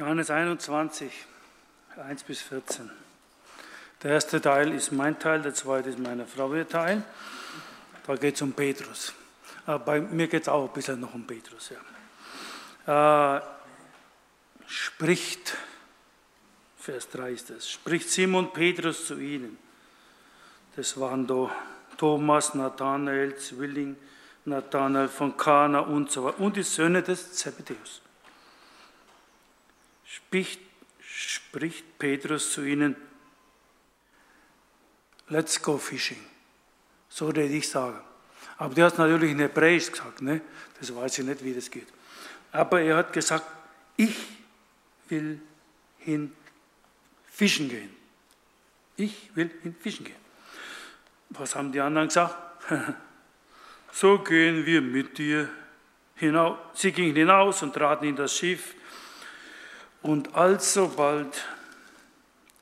Johannes 21, 1 bis 14. Der erste Teil ist mein Teil, der zweite ist meine Frau ihr Teil. Da geht es um Petrus. Aber bei mir geht es auch ein bisschen noch um Petrus. Ja. Äh, spricht, Vers 3 ist es, spricht Simon Petrus zu ihnen. Das waren da Thomas, Nathanael, Zwilling, Nathanael von Kana und so weiter und die Söhne des Zebedeus. Spricht, spricht Petrus zu ihnen, let's go fishing. So würde ich sagen. Aber der hat natürlich in Hebräisch gesagt, ne? das weiß ich nicht, wie das geht. Aber er hat gesagt, ich will hin fischen gehen. Ich will hin fischen gehen. Was haben die anderen gesagt? so gehen wir mit dir hinaus. Sie gingen hinaus und traten in das Schiff. Und alsobald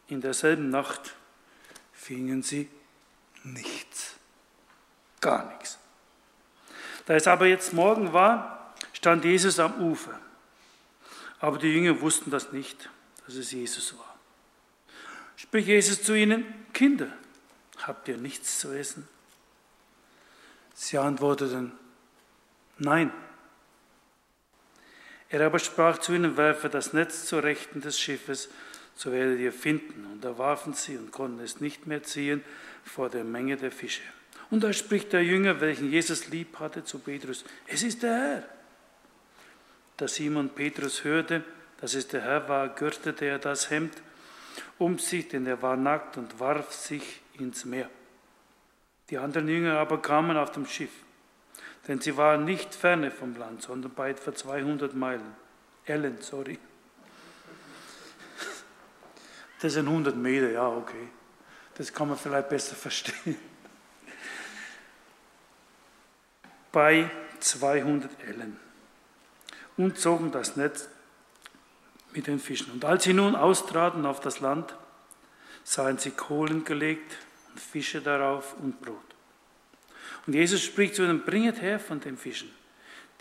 in derselben Nacht fingen sie nichts. Gar nichts. Da es aber jetzt Morgen war, stand Jesus am Ufer. Aber die Jünger wussten das nicht, dass es Jesus war. Sprich Jesus zu ihnen, Kinder, habt ihr nichts zu essen? Sie antworteten, nein. Er aber sprach zu ihnen, werfe das Netz zur Rechten des Schiffes, so werdet ihr finden. Und da warfen sie und konnten es nicht mehr ziehen vor der Menge der Fische. Und da spricht der Jünger, welchen Jesus lieb hatte, zu Petrus, es ist der Herr. Da Simon Petrus hörte, dass es der Herr war, gürtete er das Hemd um sich, denn er war nackt und warf sich ins Meer. Die anderen Jünger aber kamen auf dem Schiff, denn sie waren nicht ferne vom Land, sondern bei etwa 200 Meilen. Ellen, sorry. Das sind 100 Meter, ja, okay. Das kann man vielleicht besser verstehen. Bei 200 Ellen. Und zogen das Netz mit den Fischen. Und als sie nun austraten auf das Land, sahen sie Kohlen gelegt und Fische darauf und Brot. Und Jesus spricht zu ihnen, bringet her von den Fischen,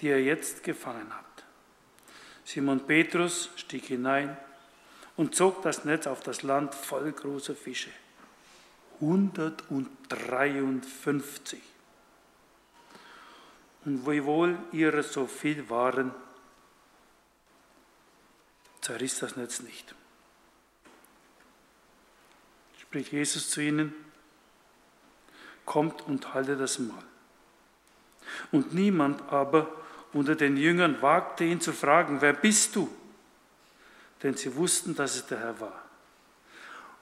die ihr jetzt gefangen habt. Simon Petrus stieg hinein und zog das Netz auf das Land voll großer Fische. 153. Und wiewohl ihre so viel waren, zerriss das Netz nicht. Spricht Jesus zu ihnen, kommt und halte das Mahl. Und niemand aber unter den Jüngern wagte ihn zu fragen, wer bist du? denn sie wussten, dass es der Herr war.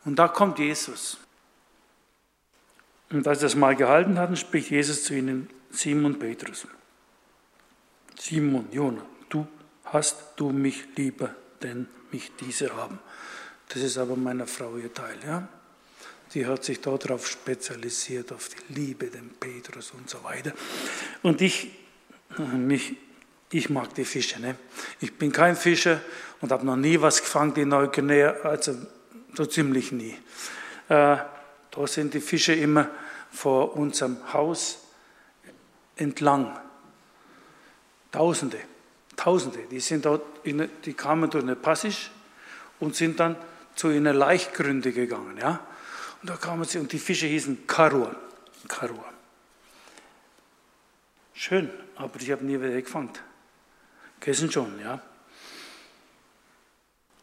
Und da kommt Jesus. Und als sie das mal gehalten hatten, spricht Jesus zu ihnen, Simon Petrus. Simon, Jona, du hast du mich lieber, denn mich diese haben. Das ist aber meiner Frau ihr Teil, ja. Die hat sich darauf spezialisiert, auf die Liebe, den Petrus und so weiter. Und ich, mich ich mag die Fische. Ne? Ich bin kein Fischer und habe noch nie was gefangen in Neuguinea, also so ziemlich nie. Äh, da sind die Fische immer vor unserem Haus entlang. Tausende, Tausende. Die, sind dort in, die kamen durch eine Passage und sind dann zu einer Leichtgründe gegangen. Ja? Und da kamen sie und die Fische hießen Karua. Karua. Schön, aber ich habe nie wieder gefangen. Kennen schon, ja?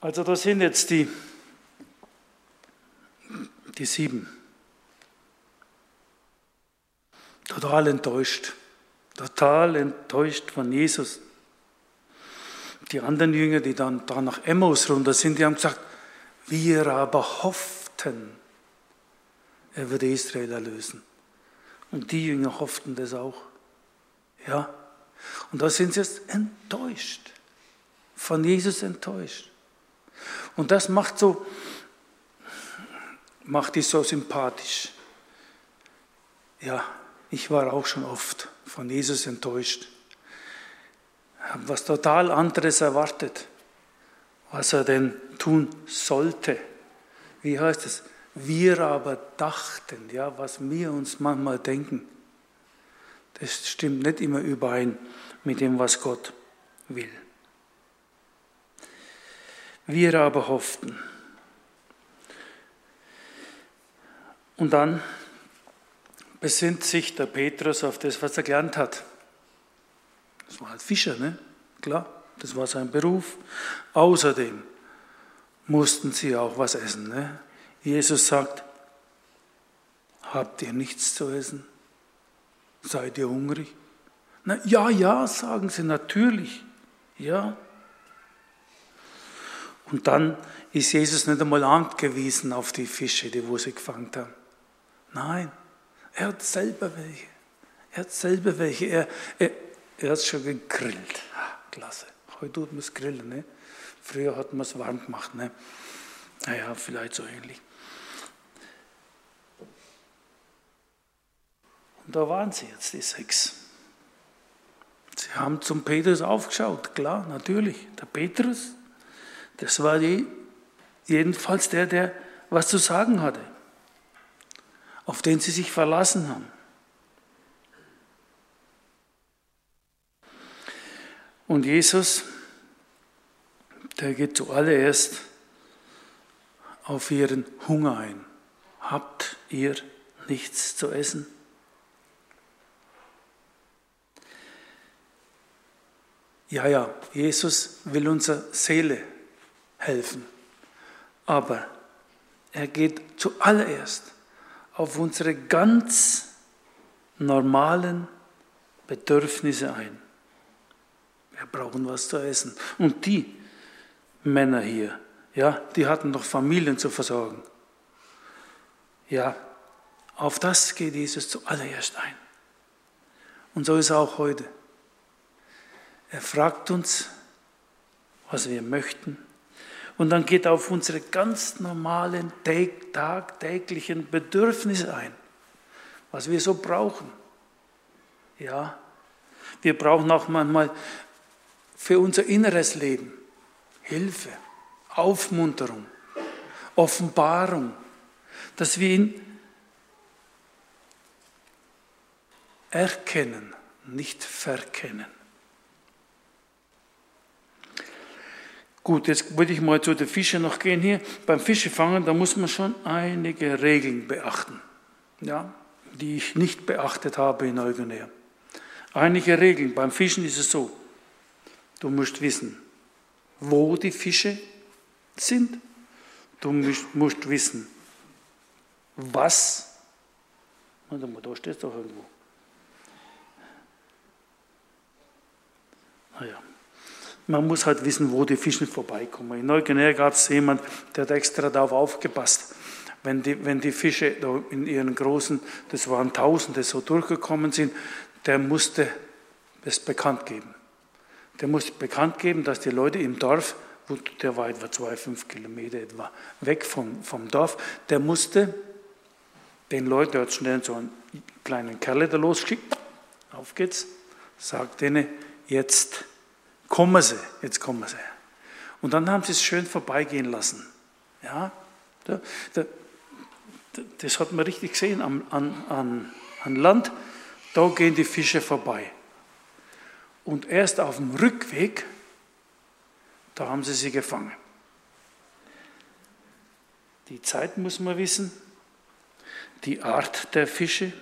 Also das sind jetzt die, die sieben. Total enttäuscht. Total enttäuscht von Jesus. Die anderen Jünger, die dann da nach Emmaus runter sind, die haben gesagt, wir aber hofften, er würde Israel erlösen. Und die Jünger hofften das auch. Ja, und da sind sie jetzt enttäuscht, von Jesus enttäuscht. Und das macht so, macht die so sympathisch. Ja, ich war auch schon oft von Jesus enttäuscht. Habe was total anderes erwartet, was er denn tun sollte. Wie heißt es? Wir aber dachten, ja, was wir uns manchmal denken. Das stimmt nicht immer überein mit dem, was Gott will. Wir aber hofften. Und dann besinnt sich der Petrus auf das, was er gelernt hat. Das war halt Fischer, ne? Klar, das war sein Beruf. Außerdem mussten sie auch was essen. Ne? Jesus sagt, habt ihr nichts zu essen? Seid ihr hungrig? Na, ja, ja, sagen sie natürlich. Ja. Und dann ist Jesus nicht einmal angewiesen auf die Fische, die wo sie gefangen haben. Nein, er hat selber welche. Er hat selber welche. Er, er, er hat schon gegrillt. Klasse. Heute tut man es grillen. Ne? Früher hat man es warm gemacht. Ne? Naja, vielleicht so ähnlich. Und da waren sie jetzt, die sechs. Sie haben zum Petrus aufgeschaut, klar, natürlich. Der Petrus, das war die, jedenfalls der, der was zu sagen hatte, auf den sie sich verlassen haben. Und Jesus, der geht zuallererst auf ihren Hunger ein. Habt ihr nichts zu essen? Ja, ja, Jesus will unserer Seele helfen, aber er geht zuallererst auf unsere ganz normalen Bedürfnisse ein. Wir brauchen was zu essen. Und die Männer hier, ja, die hatten noch Familien zu versorgen. Ja, auf das geht Jesus zuallererst ein. Und so ist er auch heute. Er fragt uns, was wir möchten. Und dann geht er auf unsere ganz normalen, tagtäglichen Bedürfnisse ein, was wir so brauchen. Ja, wir brauchen auch manchmal für unser inneres Leben Hilfe, Aufmunterung, Offenbarung, dass wir ihn erkennen, nicht verkennen. Gut, jetzt wollte ich mal zu den Fischen noch gehen hier. Beim Fischefangen, da muss man schon einige Regeln beachten, ja, die ich nicht beachtet habe in Neuguinea. Einige Regeln. Beim Fischen ist es so, du musst wissen, wo die Fische sind. Du musst wissen, was. Warte mal, da steht es doch irgendwo. Naja. Ah man muss halt wissen, wo die Fische vorbeikommen. In Neuguinea gab es jemanden, der hat extra darauf aufgepasst. Wenn die, wenn die Fische in ihren großen, das waren Tausende, so durchgekommen sind, der musste das bekannt geben. Der musste bekannt geben, dass die Leute im Dorf, der war etwa zwei, fünf Kilometer etwa weg vom, vom Dorf, der musste den Leuten, der hat schnell so einen kleinen Kerl da losgeschickt, auf geht's, sagt denen, jetzt kommen sie, jetzt kommen sie. Und dann haben sie es schön vorbeigehen lassen. Ja, da, da, das hat man richtig gesehen an, an, an Land, da gehen die Fische vorbei. Und erst auf dem Rückweg, da haben sie sie gefangen. Die Zeit muss man wissen, die Art der Fische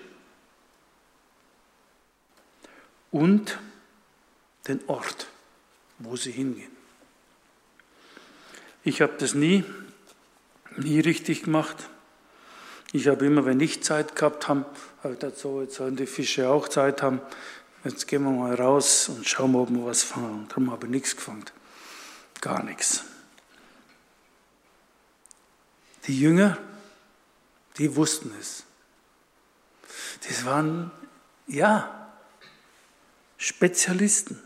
und den Ort wo sie hingehen. Ich habe das nie, nie richtig gemacht. Ich habe immer, wenn ich Zeit gehabt habe, habe ich gedacht, so, jetzt sollen die Fische auch Zeit haben. Jetzt gehen wir mal raus und schauen, ob wir was fangen. Darum habe ich nichts gefangen. Gar nichts. Die Jünger, die wussten es. Das waren, ja, Spezialisten,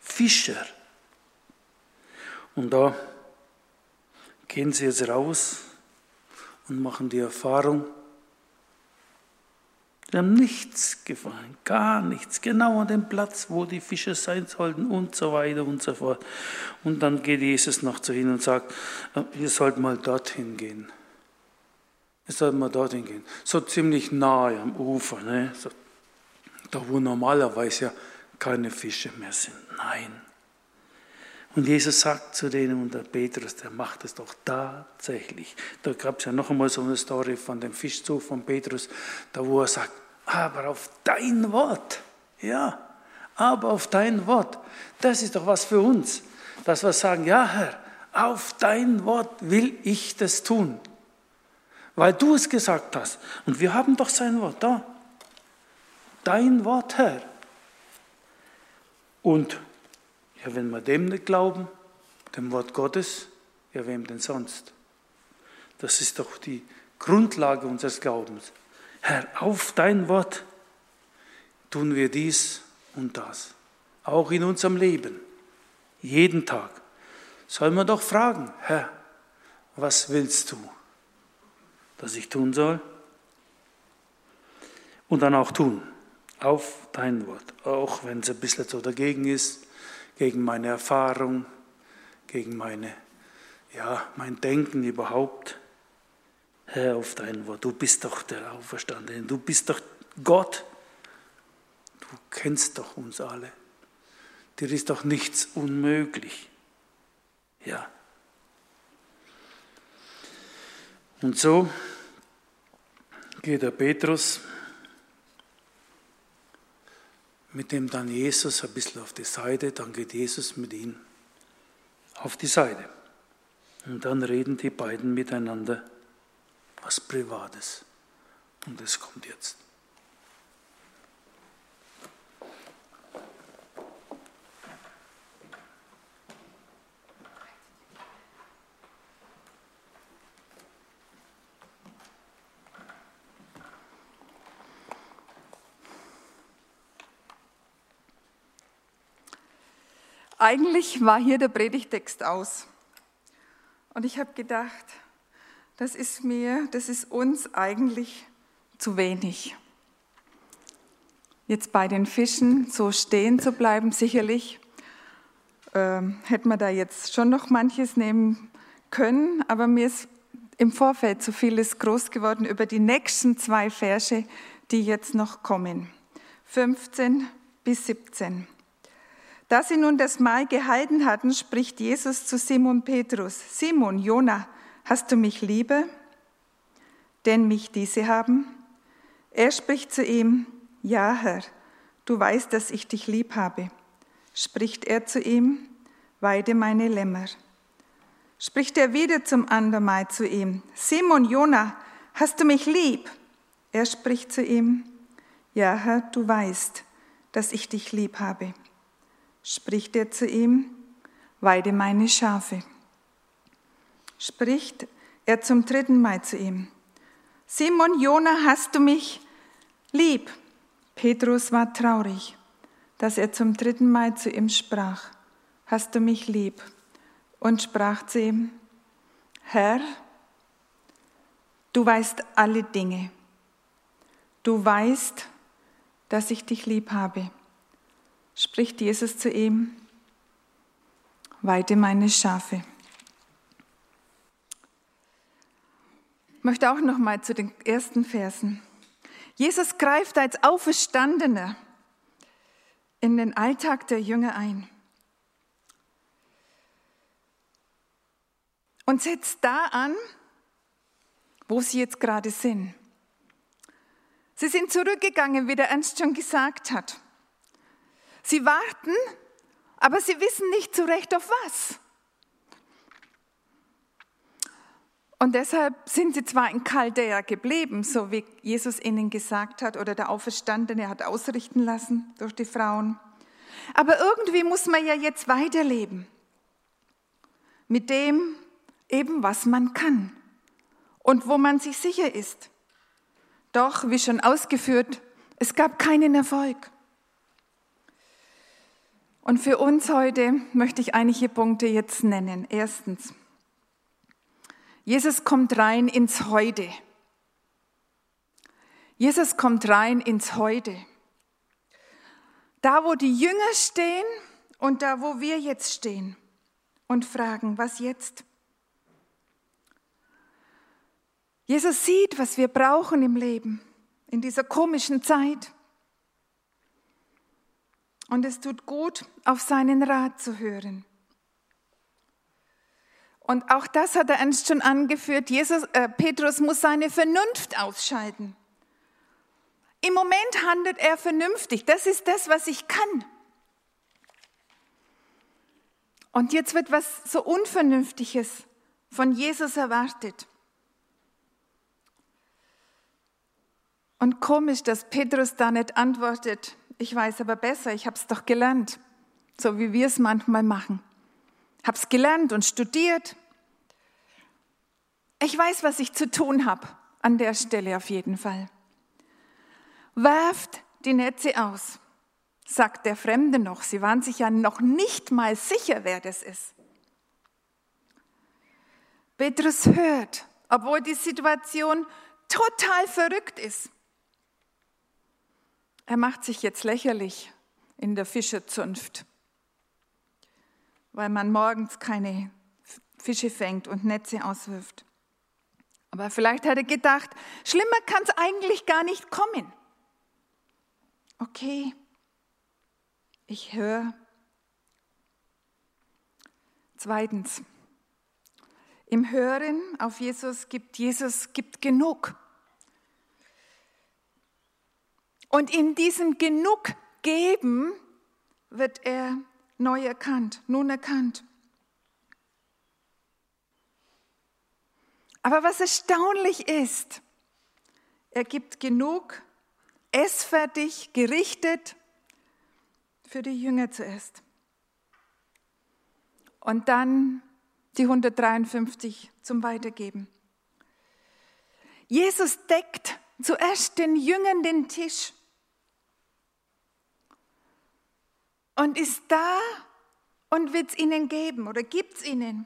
Fischer. Und da gehen sie jetzt raus und machen die Erfahrung, die haben nichts gefallen, gar nichts, genau an dem Platz, wo die Fische sein sollten und so weiter und so fort. Und dann geht Jesus noch zu ihnen und sagt, äh, ihr sollt mal dorthin gehen. Ihr sollt mal dorthin gehen. So ziemlich nahe am Ufer, ne? so, da wo normalerweise ja keine Fische mehr sind. Nein. Und Jesus sagt zu denen, und der Petrus, der macht es doch tatsächlich. Da gab es ja noch einmal so eine Story von dem Fischzug von Petrus, da wo er sagt, aber auf dein Wort, ja, aber auf dein Wort, das ist doch was für uns, dass wir sagen, ja Herr, auf dein Wort will ich das tun, weil du es gesagt hast. Und wir haben doch sein Wort da. Dein Wort, Herr. Und ja, wenn wir dem nicht glauben, dem Wort Gottes, ja, wem denn sonst? Das ist doch die Grundlage unseres Glaubens. Herr, auf dein Wort tun wir dies und das. Auch in unserem Leben. Jeden Tag. Sollen wir doch fragen, Herr, was willst du, dass ich tun soll? Und dann auch tun. Auf dein Wort. Auch wenn es ein bisschen so dagegen ist gegen meine Erfahrung, gegen meine, ja, mein Denken überhaupt. Herr, auf dein Wort, du bist doch der Auferstandene, du bist doch Gott. Du kennst doch uns alle. Dir ist doch nichts unmöglich. Ja. Und so geht der Petrus mit dem dann Jesus ein bisschen auf die Seite, dann geht Jesus mit ihm auf die Seite. Und dann reden die beiden miteinander was Privates. Und das kommt jetzt. Eigentlich war hier der Predigtext aus. Und ich habe gedacht, das ist mir, das ist uns eigentlich zu wenig. Jetzt bei den Fischen so stehen zu bleiben, sicherlich ähm, hätte man da jetzt schon noch manches nehmen können, aber mir ist im Vorfeld zu vieles groß geworden über die nächsten zwei Verse, die jetzt noch kommen. 15 bis 17. Da sie nun das Mahl gehalten hatten, spricht Jesus zu Simon Petrus, Simon, Jona, hast du mich liebe? Denn mich diese haben? Er spricht zu ihm, ja Herr, du weißt, dass ich dich lieb habe. Spricht er zu ihm, weide meine Lämmer. Spricht er wieder zum andermal zu ihm, Simon, Jona, hast du mich lieb? Er spricht zu ihm, ja Herr, du weißt, dass ich dich lieb habe spricht er zu ihm, weide meine Schafe. Spricht er zum dritten Mal zu ihm, Simon, Jona, hast du mich lieb? Petrus war traurig, dass er zum dritten Mal zu ihm sprach, hast du mich lieb? Und sprach zu ihm, Herr, du weißt alle Dinge. Du weißt, dass ich dich lieb habe spricht Jesus zu ihm, weide meine Schafe. Ich möchte auch noch mal zu den ersten Versen. Jesus greift als Auferstandener in den Alltag der Jünger ein und setzt da an, wo sie jetzt gerade sind. Sie sind zurückgegangen, wie der Ernst schon gesagt hat. Sie warten, aber sie wissen nicht zu Recht auf was. Und deshalb sind sie zwar in Chaldea geblieben, so wie Jesus ihnen gesagt hat oder der Auferstandene hat ausrichten lassen durch die Frauen. Aber irgendwie muss man ja jetzt weiterleben. Mit dem eben, was man kann und wo man sich sicher ist. Doch, wie schon ausgeführt, es gab keinen Erfolg. Und für uns heute möchte ich einige Punkte jetzt nennen. Erstens, Jesus kommt rein ins Heute. Jesus kommt rein ins Heute. Da, wo die Jünger stehen und da, wo wir jetzt stehen und fragen, was jetzt? Jesus sieht, was wir brauchen im Leben, in dieser komischen Zeit. Und es tut gut, auf seinen Rat zu hören. Und auch das hat er Ernst schon angeführt. Jesus, äh, Petrus muss seine Vernunft ausschalten. Im Moment handelt er vernünftig. Das ist das, was ich kann. Und jetzt wird was so Unvernünftiges von Jesus erwartet. Und komisch, dass Petrus da nicht antwortet, ich weiß aber besser, ich habe es doch gelernt, so wie wir es manchmal machen. Habe es gelernt und studiert. Ich weiß, was ich zu tun habe, an der Stelle auf jeden Fall. Werft die Netze aus, sagt der Fremde noch. Sie waren sich ja noch nicht mal sicher, wer das ist. Petrus hört, obwohl die Situation total verrückt ist. Er macht sich jetzt lächerlich in der Fischerzunft, weil man morgens keine Fische fängt und Netze auswirft. Aber vielleicht hat er gedacht, schlimmer kann es eigentlich gar nicht kommen. Okay, ich höre. Zweitens, im Hören auf Jesus gibt Jesus gibt genug. Und in diesem Genug geben wird er neu erkannt, nun erkannt. Aber was erstaunlich ist, er gibt genug, es fertig, gerichtet für die Jünger zuerst. Und dann die 153 zum Weitergeben. Jesus deckt zuerst den Jüngern den Tisch und ist da und wird es ihnen geben oder gibt es ihnen.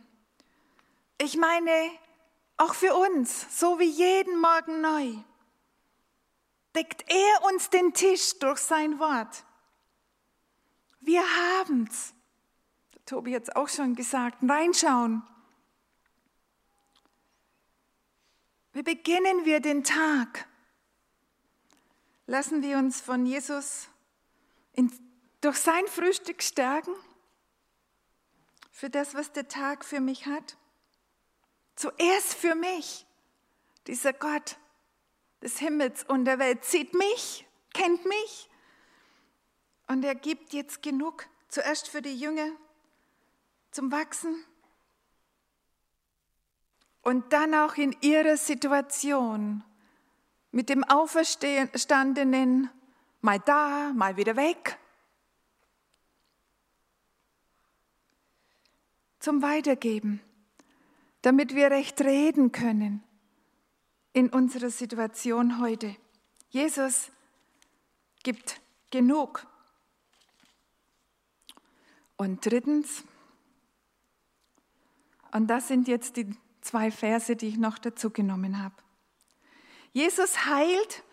Ich meine, auch für uns, so wie jeden Morgen neu, deckt er uns den Tisch durch sein Wort. Wir haben's. Tobi hat es auch schon gesagt, reinschauen. Wie beginnen wir den Tag? Lassen wir uns von Jesus in, durch sein Frühstück stärken? Für das, was der Tag für mich hat? Zuerst für mich. Dieser Gott des Himmels und der Welt sieht mich, kennt mich und er gibt jetzt genug. Zuerst für die Jünger zum Wachsen und dann auch in ihrer Situation mit dem Auferstandenen mal da, mal wieder weg. Zum Weitergeben, damit wir recht reden können in unserer Situation heute. Jesus gibt genug. Und drittens, und das sind jetzt die zwei Verse, die ich noch dazu genommen habe. Jesus heilt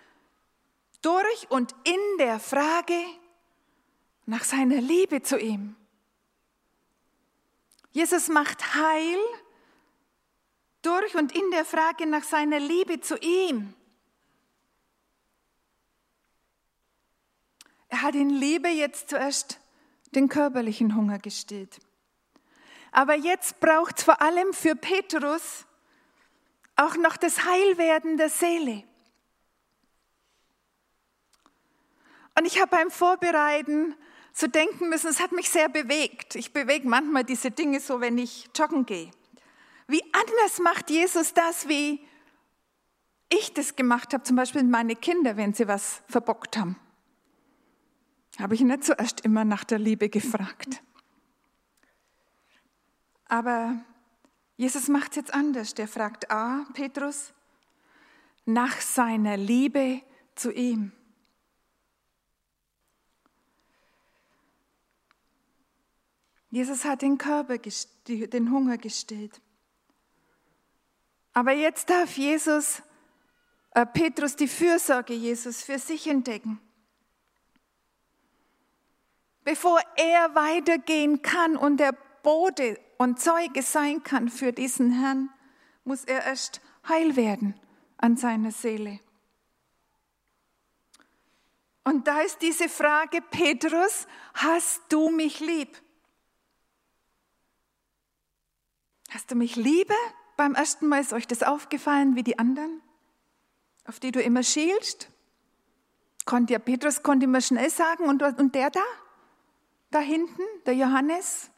durch und in der Frage nach seiner Liebe zu ihm. Jesus macht Heil durch und in der Frage nach seiner Liebe zu ihm. Er hat in Liebe jetzt zuerst den körperlichen Hunger gestillt. Aber jetzt braucht es vor allem für Petrus auch noch das Heilwerden der Seele. Und ich habe beim Vorbereiten so denken müssen, es hat mich sehr bewegt. Ich bewege manchmal diese Dinge so, wenn ich joggen gehe. Wie anders macht Jesus das, wie ich das gemacht habe, zum Beispiel meine Kinder, wenn sie was verbockt haben. Habe ich nicht zuerst immer nach der Liebe gefragt. Aber Jesus macht es jetzt anders. Der fragt A, Petrus, nach seiner Liebe zu ihm. Jesus hat den Körper, den Hunger gestillt. Aber jetzt darf Jesus, äh, Petrus die Fürsorge Jesus für sich entdecken. Bevor er weitergehen kann und der Bote und Zeuge sein kann für diesen Herrn, muss er erst heil werden an seiner Seele. Und da ist diese Frage, Petrus, hast du mich lieb? Hast du mich lieber? Beim ersten Mal ist euch das aufgefallen wie die anderen, auf die du immer schielst? Konnte ja Petrus konnte immer schnell sagen und, und der da? Da hinten, der Johannes?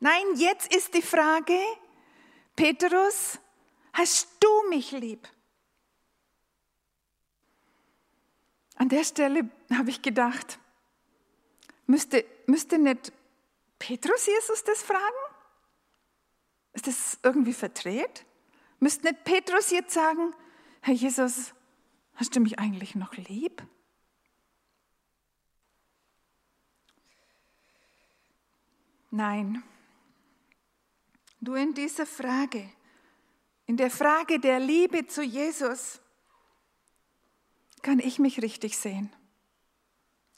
Nein, jetzt ist die Frage, Petrus, hast du mich lieb? An der Stelle habe ich gedacht, müsste, müsste nicht Petrus Jesus das fragen? Ist das irgendwie verdreht? Müsste nicht Petrus jetzt sagen, Herr Jesus, hast du mich eigentlich noch lieb? Nein, du in dieser Frage, in der Frage der Liebe zu Jesus, kann ich mich richtig sehen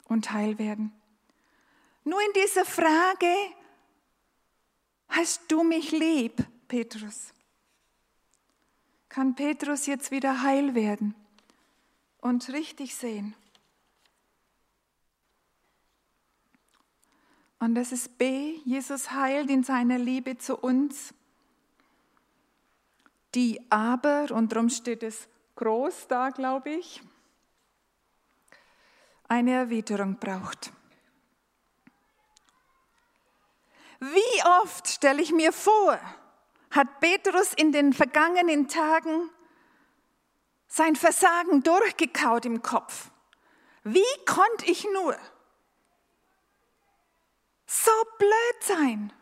und heil werden. Nur in dieser Frage, hast du mich lieb, Petrus? Kann Petrus jetzt wieder heil werden und richtig sehen? Und das ist B, Jesus heilt in seiner Liebe zu uns, die aber, und darum steht es groß da, glaube ich, eine Erwiderung braucht. Wie oft stelle ich mir vor, hat Petrus in den vergangenen Tagen sein Versagen durchgekaut im Kopf. Wie konnte ich nur so blöd sein,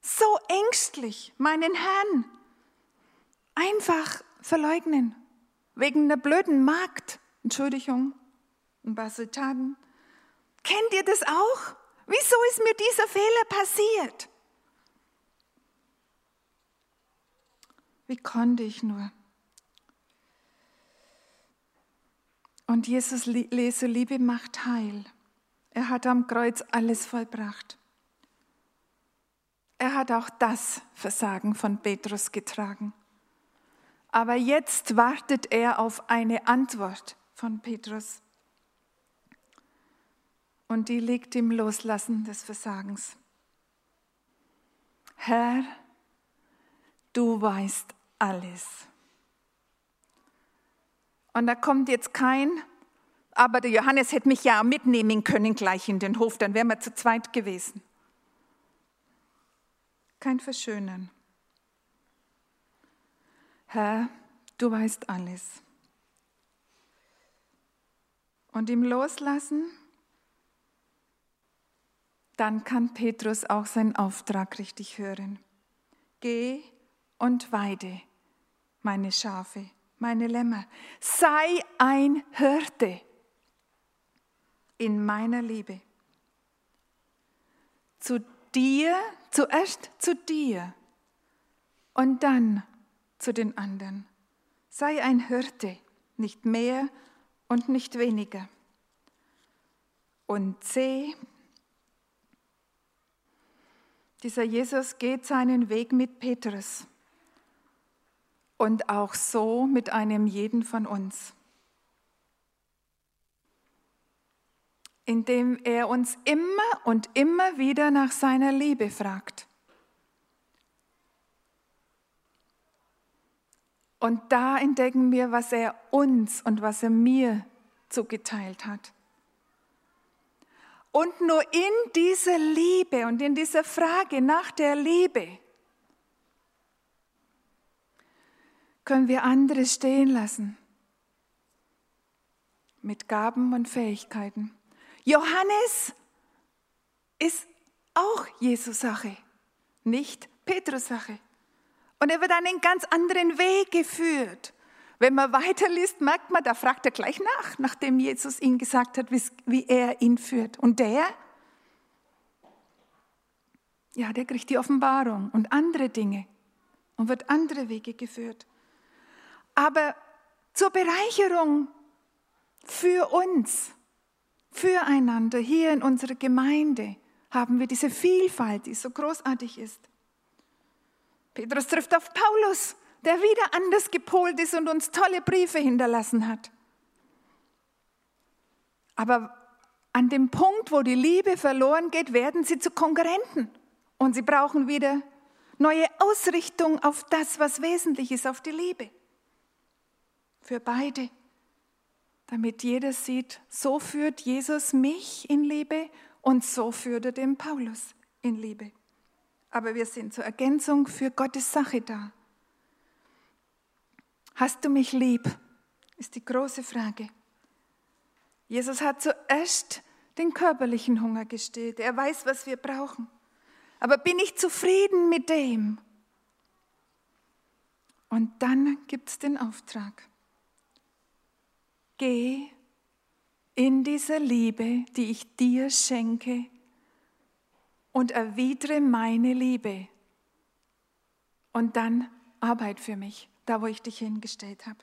so ängstlich meinen Herrn einfach verleugnen, wegen einer blöden Magd, Entschuldigung, ein paar Sultanen. Kennt ihr das auch? Wieso ist mir dieser Fehler passiert? Wie konnte ich nur? Und Jesus, Jesu Liebe macht heil. Er hat am Kreuz alles vollbracht. Er hat auch das Versagen von Petrus getragen. Aber jetzt wartet er auf eine Antwort von Petrus und die liegt im Loslassen des Versagens. Herr, du weißt alles. Und da kommt jetzt kein, aber der Johannes hätte mich ja mitnehmen können gleich in den Hof, dann wären wir zu zweit gewesen. Kein Verschönern. Herr, du weißt alles. Und im Loslassen dann kann Petrus auch seinen Auftrag richtig hören. Geh und weide meine Schafe, meine Lämmer. Sei ein Hirte in meiner Liebe. Zu dir, zuerst zu dir und dann zu den anderen. Sei ein Hirte, nicht mehr und nicht weniger. Und C, dieser Jesus geht seinen Weg mit Petrus und auch so mit einem jeden von uns, indem er uns immer und immer wieder nach seiner Liebe fragt. Und da entdecken wir, was er uns und was er mir zugeteilt hat. Und nur in dieser Liebe und in dieser Frage nach der Liebe können wir andere stehen lassen mit Gaben und Fähigkeiten. Johannes ist auch Jesus Sache, nicht Petrus Sache. Und er wird einen ganz anderen Weg geführt. Wenn man weiterliest, merkt man, da fragt er gleich nach, nachdem Jesus ihm gesagt hat, wie er ihn führt. Und der, ja, der kriegt die Offenbarung und andere Dinge und wird andere Wege geführt. Aber zur Bereicherung für uns, füreinander hier in unserer Gemeinde haben wir diese Vielfalt, die so großartig ist. Petrus trifft auf Paulus der wieder anders gepolt ist und uns tolle Briefe hinterlassen hat. Aber an dem Punkt, wo die Liebe verloren geht, werden sie zu Konkurrenten Und sie brauchen wieder neue Ausrichtung auf das, was wesentlich ist, auf die Liebe. Für beide. Damit jeder sieht, so führt Jesus mich in Liebe und so führt er den Paulus in Liebe. Aber wir sind zur Ergänzung für Gottes Sache da. Hast du mich lieb? Ist die große Frage. Jesus hat zuerst den körperlichen Hunger gestillt. Er weiß, was wir brauchen. Aber bin ich zufrieden mit dem? Und dann gibt es den Auftrag. Geh in diese Liebe, die ich dir schenke, und erwidere meine Liebe. Und dann Arbeit für mich, da wo ich dich hingestellt habe.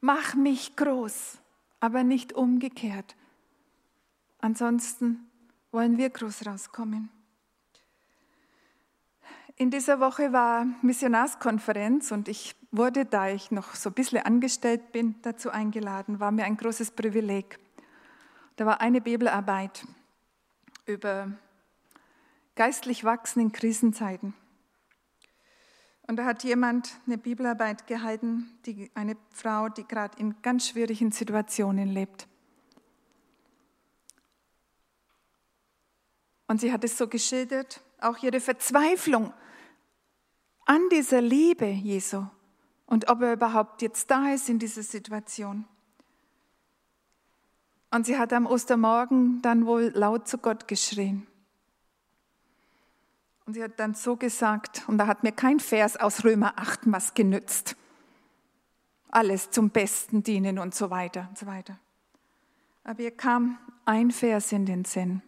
Mach mich groß, aber nicht umgekehrt. Ansonsten wollen wir groß rauskommen. In dieser Woche war Missionarskonferenz und ich wurde, da ich noch so ein bisschen angestellt bin, dazu eingeladen. War mir ein großes Privileg. Da war eine Bibelarbeit über geistlich wachsen in Krisenzeiten. Und da hat jemand eine Bibelarbeit gehalten, die, eine Frau, die gerade in ganz schwierigen Situationen lebt. Und sie hat es so geschildert, auch ihre Verzweiflung an dieser Liebe Jesu und ob er überhaupt jetzt da ist in dieser Situation. Und sie hat am Ostermorgen dann wohl laut zu Gott geschrien. Und sie hat dann so gesagt, und da hat mir kein Vers aus Römer 8 was genützt. Alles zum Besten dienen und so weiter und so weiter. Aber ihr kam ein Vers in den Sinn.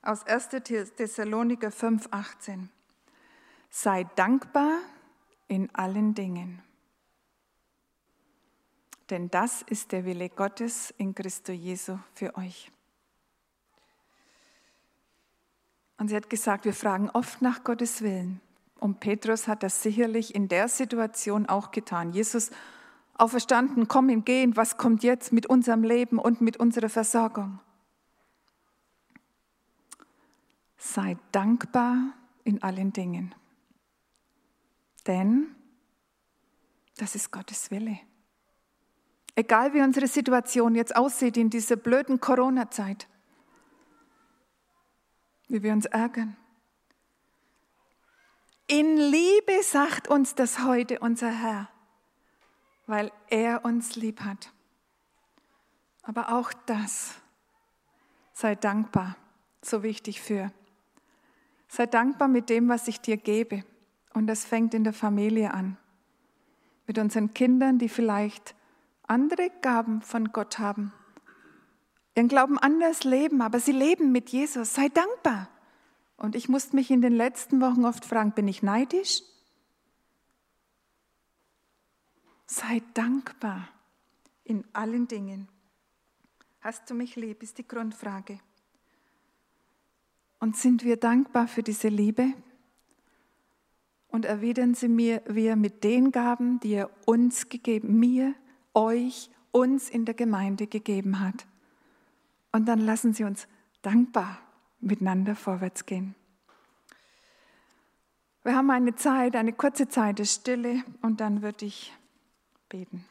Aus 1. Thessaloniker 5, 18. Sei dankbar in allen Dingen. Denn das ist der Wille Gottes in Christo Jesu für euch. Und sie hat gesagt, wir fragen oft nach Gottes Willen. Und Petrus hat das sicherlich in der Situation auch getan. Jesus, auferstanden, komm im Gehen, was kommt jetzt mit unserem Leben und mit unserer Versorgung? Sei dankbar in allen Dingen. Denn das ist Gottes Wille. Egal wie unsere Situation jetzt aussieht in dieser blöden Corona-Zeit, wie wir uns ärgern. In Liebe sagt uns das heute unser Herr, weil er uns lieb hat. Aber auch das sei dankbar, so wichtig für. Sei dankbar mit dem, was ich dir gebe. Und das fängt in der Familie an. Mit unseren Kindern, die vielleicht andere Gaben von Gott haben. Ihren Glauben anders leben, aber sie leben mit Jesus. Sei dankbar. Und ich musste mich in den letzten Wochen oft fragen, bin ich neidisch? Sei dankbar in allen Dingen. Hast du mich lieb, ist die Grundfrage. Und sind wir dankbar für diese Liebe? und erwidern Sie mir, wir mit den Gaben, die er uns gegeben, mir, euch, uns in der Gemeinde gegeben hat. Und dann lassen Sie uns dankbar miteinander vorwärts gehen. Wir haben eine Zeit, eine kurze Zeit der Stille und dann würde ich beten.